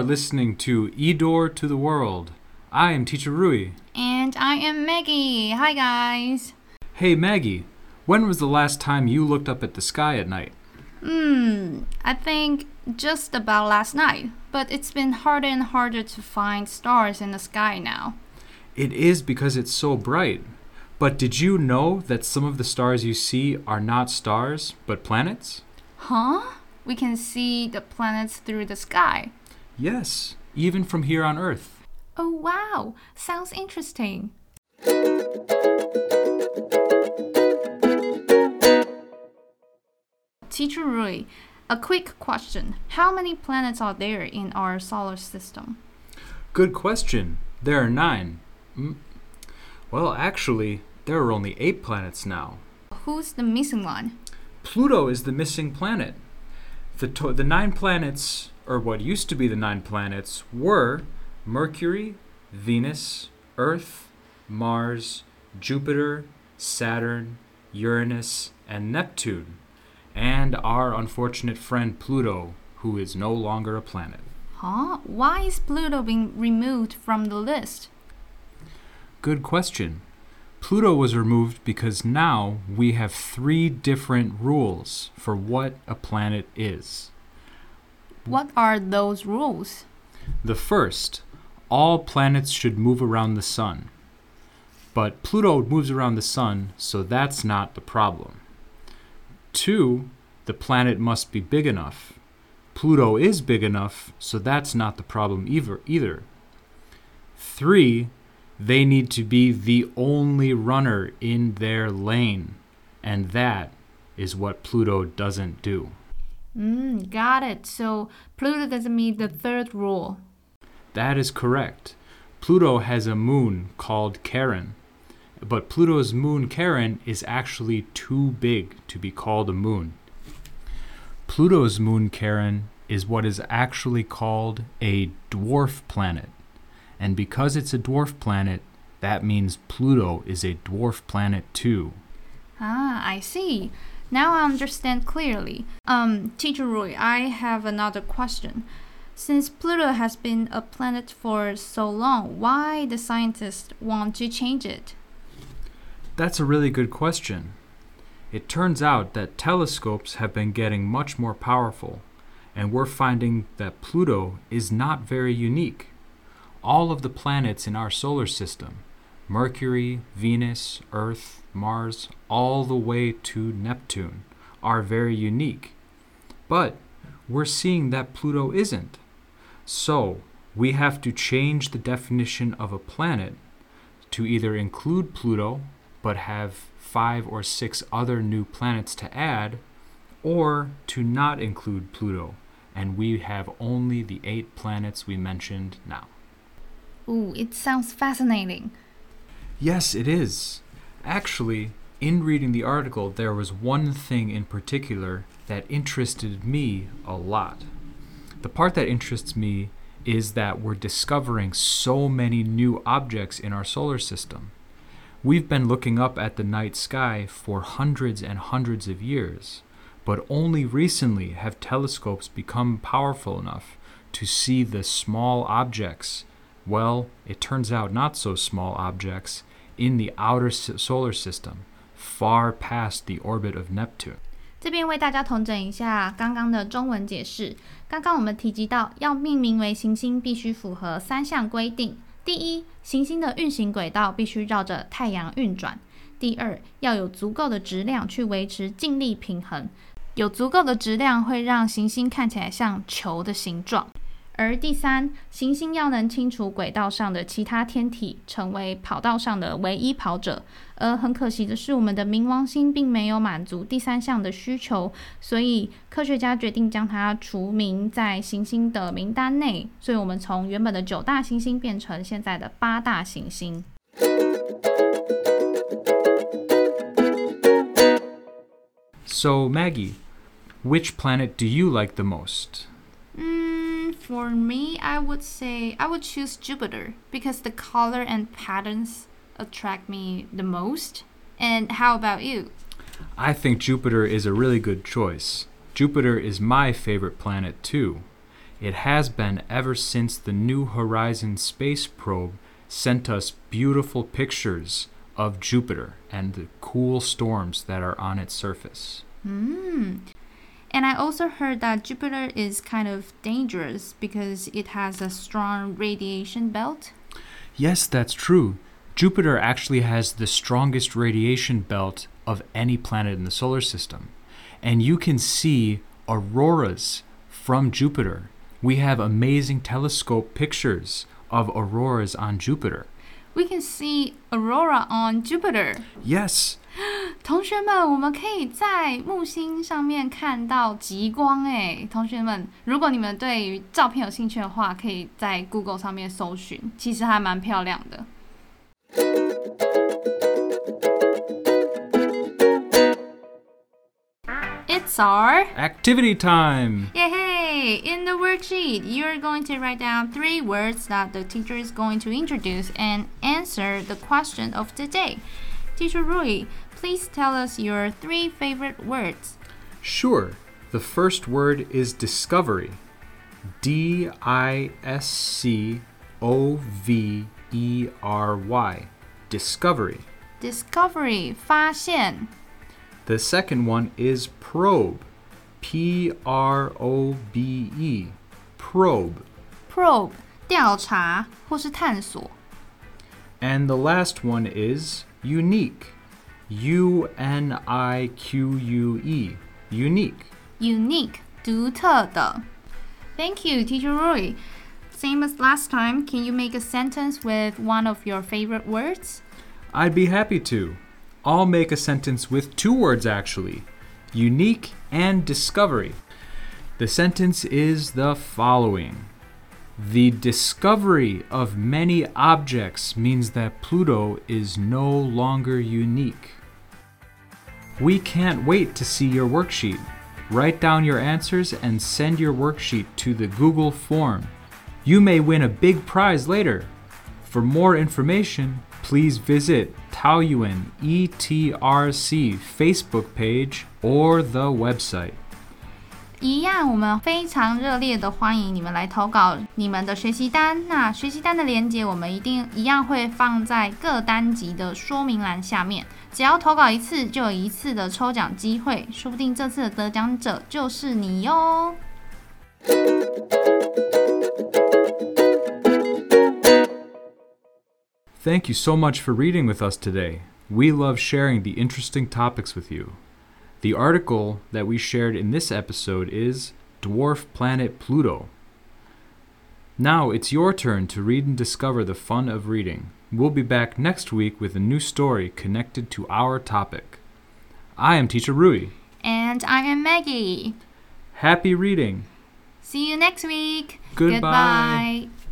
are listening to Edor to the World. I am Teacher Rui. And I am Maggie. Hi, guys. Hey, Maggie, when was the last time you looked up at the sky at night? Hmm, I think just about last night, but it's been harder and harder to find stars in the sky now. It is because it's so bright. But did you know that some of the stars you see are not stars, but planets? Huh? We can see the planets through the sky. Yes, even from here on Earth. Oh, wow. Sounds interesting. Teacher Rui, a quick question. How many planets are there in our solar system? Good question. There are nine. Mm. Well, actually, there are only eight planets now. Who's the missing one? Pluto is the missing planet. The, to- the nine planets, or what used to be the nine planets, were Mercury, Venus, Earth, Mars, Jupiter, Saturn, Uranus, and Neptune, and our unfortunate friend Pluto, who is no longer a planet. Huh? Why is Pluto being removed from the list? Good question. Pluto was removed because now we have three different rules for what a planet is. What are those rules? The first, all planets should move around the sun. But Pluto moves around the sun, so that's not the problem. Two, the planet must be big enough. Pluto is big enough, so that's not the problem either. either. Three, they need to be the only runner in their lane, and that is what Pluto doesn't do. Mm, got it. So Pluto doesn't meet the third rule. That is correct. Pluto has a moon called Charon, but Pluto's moon Charon is actually too big to be called a moon. Pluto's moon Charon is what is actually called a dwarf planet. And because it's a dwarf planet, that means Pluto is a dwarf planet too. Ah, I see. Now I understand clearly. Um, Teacher Roy, I have another question. Since Pluto has been a planet for so long, why the scientists want to change it? That's a really good question. It turns out that telescopes have been getting much more powerful, and we're finding that Pluto is not very unique. All of the planets in our solar system Mercury, Venus, Earth, Mars, all the way to Neptune are very unique. But we're seeing that Pluto isn't. So we have to change the definition of a planet to either include Pluto but have five or six other new planets to add, or to not include Pluto and we have only the eight planets we mentioned now. Ooh, it sounds fascinating. Yes, it is. Actually, in reading the article, there was one thing in particular that interested me a lot. The part that interests me is that we're discovering so many new objects in our solar system. We've been looking up at the night sky for hundreds and hundreds of years, but only recently have telescopes become powerful enough to see the small objects, well, it turns out not so small objects, in the outer solar system, far past the orbit of Neptune. 这边为大家统整一下刚刚的中文解释。刚刚我们提及到，要命名为行星，必须符合三项规定。第一，行星的运行轨道必须绕着太阳运转；第二，要有足够的质量去维持静力平衡。有足够的质量会让行星看起来像球的形状。而第三，行星要能清除轨道上的其他天体，成为跑道上的唯一跑者。而很可惜的是，我们的冥王星并没有满足第三项的需求，所以科学家决定将它除名在行星的名单内。所以，我们从原本的九大行星变成现在的八大行星。So, Maggie, which planet do you like the most? For me, I would say I would choose Jupiter because the color and patterns attract me the most. And how about you? I think Jupiter is a really good choice. Jupiter is my favorite planet too. It has been ever since the New Horizons space probe sent us beautiful pictures of Jupiter and the cool storms that are on its surface. Mm. And I also heard that Jupiter is kind of dangerous because it has a strong radiation belt. Yes, that's true. Jupiter actually has the strongest radiation belt of any planet in the solar system. And you can see auroras from Jupiter. We have amazing telescope pictures of auroras on Jupiter. We can see aurora on Jupiter. Yes, 同学们，我们可以在木星上面看到极光诶，同学们，如果你们对于照片有兴趣的话，可以在 Google 上面搜寻，其实还蛮漂亮的。It's our activity time. Yay! In the worksheet, you're going to write down three words that the teacher is going to introduce and answer the question of the day. Teacher Rui, please tell us your three favorite words. Sure. The first word is discovery. D I S C O V E R Y. Discovery. Discovery 发现 The second one is probe. P R O B E. Probe. probe 调查或是探索 And the last one is unique. U N I Q U E. Unique. unique 独特的。Thank you, Teacher Roy. Same as last time, can you make a sentence with one of your favorite words? I'd be happy to. I'll make a sentence with two words actually unique and discovery. The sentence is the following the discovery of many objects means that Pluto is no longer unique. We can't wait to see your worksheet. Write down your answers and send your worksheet to the Google form. You may win a big prize later. For more information, please visit Taoyuan ETRC Facebook page or the website. 一样，我们非常热烈的欢迎你们来投稿你们的学习单。那学习单的链接，我们一定一样会放在各单集的说明栏下面。只要投稿一次，就有一次的抽奖机会，说不定这次的得奖者就是你哟。Thank you so much for reading with us today. We love sharing the interesting topics with you. The article that we shared in this episode is Dwarf Planet Pluto. Now it's your turn to read and discover the fun of reading. We'll be back next week with a new story connected to our topic. I am Teacher Rui. And I am Maggie. Happy reading! See you next week. Goodbye. Goodbye.